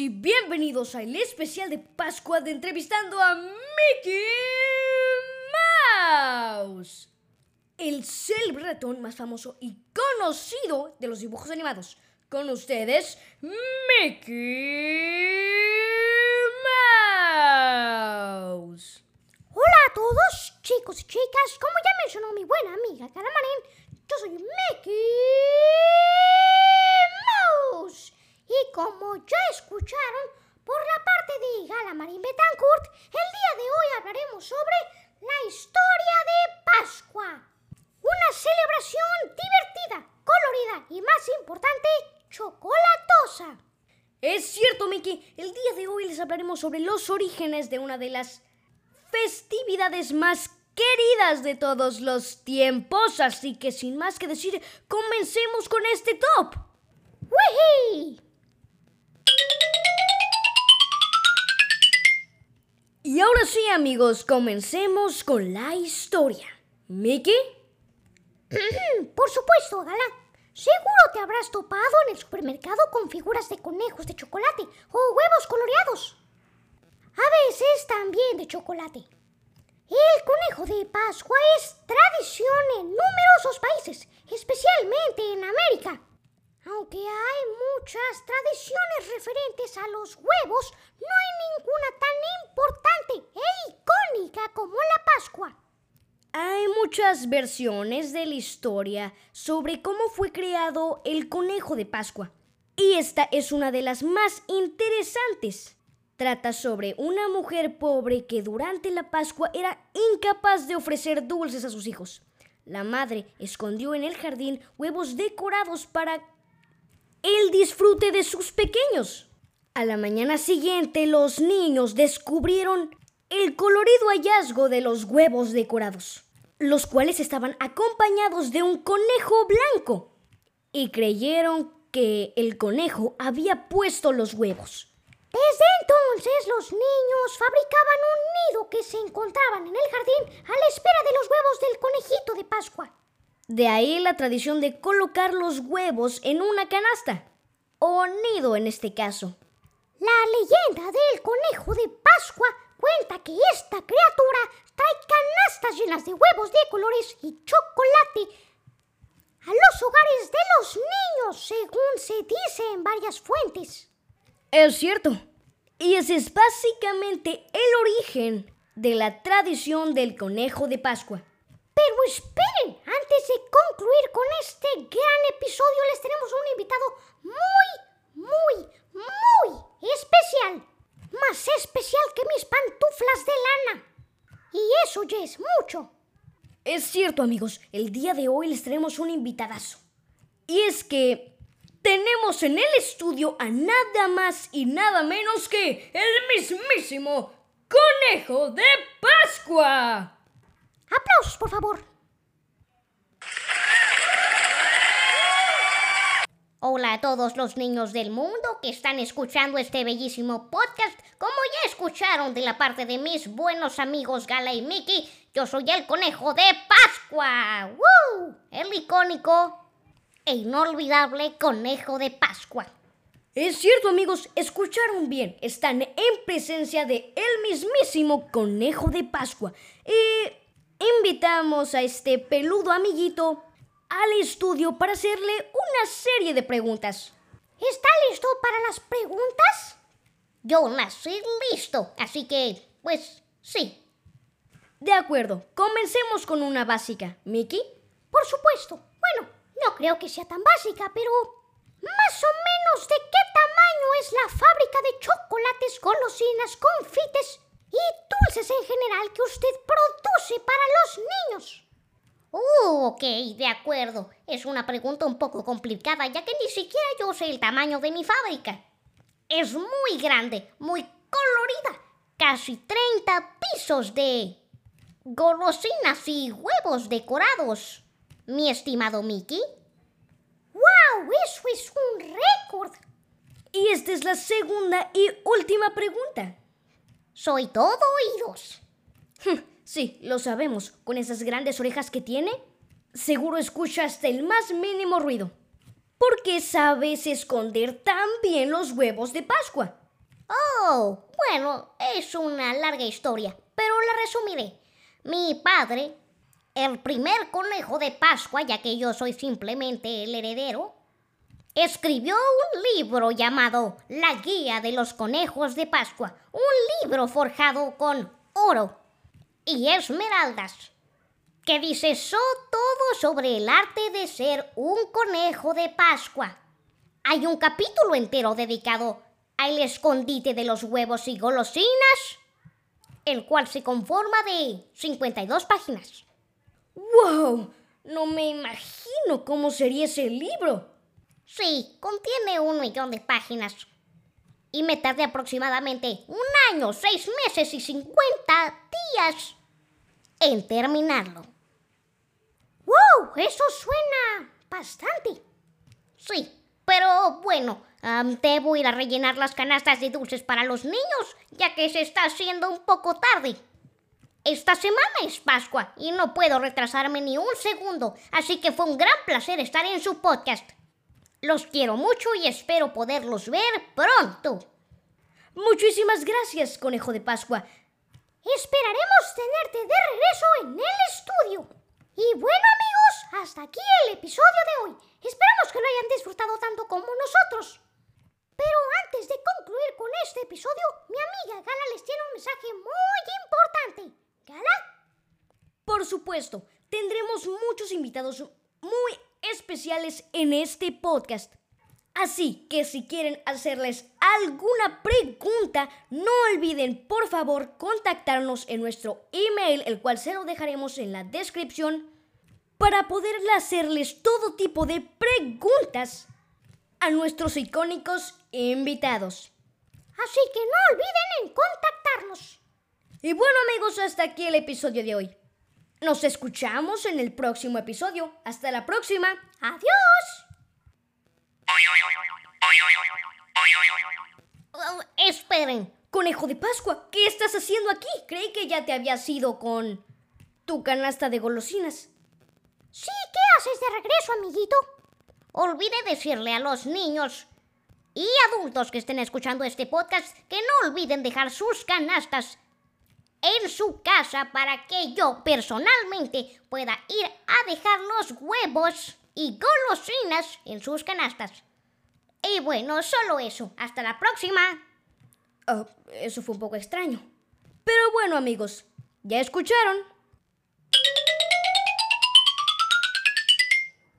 y bienvenidos al especial de Pascua de entrevistando a Mickey Mouse, el célebre ratón más famoso y conocido de los dibujos animados. Con ustedes, Mickey Mouse. Hola a todos, chicos y chicas. Como ya mencionó mi buena amiga Caramarín, yo soy Mickey. Y como ya escucharon por la parte de Galamarín Betancourt, el día de hoy hablaremos sobre la historia de Pascua. Una celebración divertida, colorida y más importante, chocolatosa. Es cierto, Mickey. El día de hoy les hablaremos sobre los orígenes de una de las festividades más queridas de todos los tiempos. Así que sin más que decir, comencemos con este top. ¡Wihey! Y ahora sí, amigos, comencemos con la historia. ¿Mickey? Por supuesto, Gala. Seguro te habrás topado en el supermercado con figuras de conejos de chocolate o huevos coloreados. A veces también de chocolate. El conejo de Pascua es tradición en numerosos países, especialmente en América. Aunque hay muchas tradiciones referentes a los huevos, no hay ninguna tan importante e icónica como la Pascua. Hay muchas versiones de la historia sobre cómo fue creado el conejo de Pascua. Y esta es una de las más interesantes. Trata sobre una mujer pobre que durante la Pascua era incapaz de ofrecer dulces a sus hijos. La madre escondió en el jardín huevos decorados para el disfrute de sus pequeños. A la mañana siguiente los niños descubrieron el colorido hallazgo de los huevos decorados, los cuales estaban acompañados de un conejo blanco, y creyeron que el conejo había puesto los huevos. Desde entonces los niños fabricaban un nido que se encontraban en el jardín a la espera de los huevos del conejito de Pascua. De ahí la tradición de colocar los huevos en una canasta, o nido en este caso. La leyenda del conejo de Pascua cuenta que esta criatura trae canastas llenas de huevos de colores y chocolate a los hogares de los niños, según se dice en varias fuentes. Es cierto. Y ese es básicamente el origen de la tradición del conejo de Pascua. Pero esperen, antes de concluir con este gran episodio les tenemos un invitado muy, muy, muy especial. Más especial que mis pantuflas de lana. Y eso ya es mucho. Es cierto, amigos, el día de hoy les tenemos un invitadazo. Y es que tenemos en el estudio a nada más y nada menos que el mismísimo Conejo de Pascua. Por favor. Hola a todos los niños del mundo que están escuchando este bellísimo podcast. Como ya escucharon de la parte de mis buenos amigos Gala y Mickey, yo soy el conejo de Pascua. El icónico e inolvidable conejo de Pascua. Es cierto, amigos, escucharon bien. Están en presencia de el mismísimo conejo de Pascua. Y invitamos a este peludo amiguito al estudio para hacerle una serie de preguntas. ¿Está listo para las preguntas? Yo nací listo, así que, pues, sí. De acuerdo, comencemos con una básica. ¿Mickey? Por supuesto. Bueno, no creo que sea tan básica, pero más o menos de qué tamaño es la fábrica de chocolates, golosinas, confites y dulces en general que usted produce para los niños. Uh, ok, de acuerdo. Es una pregunta un poco complicada, ya que ni siquiera yo sé el tamaño de mi fábrica. Es muy grande, muy colorida. Casi 30 pisos de golosinas y huevos decorados. Mi estimado Mickey. ¡Wow! Eso es un récord. Y esta es la segunda y última pregunta. Soy todo oídos. Sí, lo sabemos. Con esas grandes orejas que tiene, seguro escucha hasta el más mínimo ruido. ¿Por qué sabes esconder tan bien los huevos de Pascua? Oh, bueno, es una larga historia, pero la resumiré. Mi padre, el primer conejo de Pascua, ya que yo soy simplemente el heredero, escribió un libro llamado La Guía de los Conejos de Pascua, un libro forjado con oro y esmeraldas, que dice todo sobre el arte de ser un conejo de Pascua. Hay un capítulo entero dedicado al escondite de los huevos y golosinas, el cual se conforma de 52 páginas. ¡Wow! No me imagino cómo sería ese libro. Sí, contiene un millón de páginas. Y me tardé aproximadamente un año, seis meses y 50 días en terminarlo. ¡Wow! Eso suena bastante. Sí, pero bueno, debo ir a rellenar las canastas de dulces para los niños, ya que se está haciendo un poco tarde. Esta semana es Pascua y no puedo retrasarme ni un segundo, así que fue un gran placer estar en su podcast. Los quiero mucho y espero poderlos ver pronto. Muchísimas gracias, conejo de Pascua. Esperaremos tenerte de regreso en el estudio. Y bueno amigos, hasta aquí el episodio de hoy. Esperamos que lo hayan disfrutado tanto como nosotros. Pero antes de concluir con este episodio, mi amiga Gala les tiene un mensaje muy importante. ¿Gala? Por supuesto, tendremos muchos invitados muy especiales en este podcast. Así que si quieren hacerles alguna pregunta, no olviden por favor contactarnos en nuestro email, el cual se lo dejaremos en la descripción, para poder hacerles todo tipo de preguntas a nuestros icónicos invitados. Así que no olviden en contactarnos. Y bueno amigos, hasta aquí el episodio de hoy. Nos escuchamos en el próximo episodio. Hasta la próxima. Adiós. Oh, esperen. Conejo de Pascua, ¿qué estás haciendo aquí? Creí que ya te habías ido con tu canasta de golosinas. Sí, ¿qué haces de regreso, amiguito? Olvide decirle a los niños y adultos que estén escuchando este podcast que no olviden dejar sus canastas en su casa para que yo personalmente pueda ir a dejar los huevos y golosinas en sus canastas. Y bueno, solo eso. Hasta la próxima. Oh, eso fue un poco extraño. Pero bueno amigos, ya escucharon.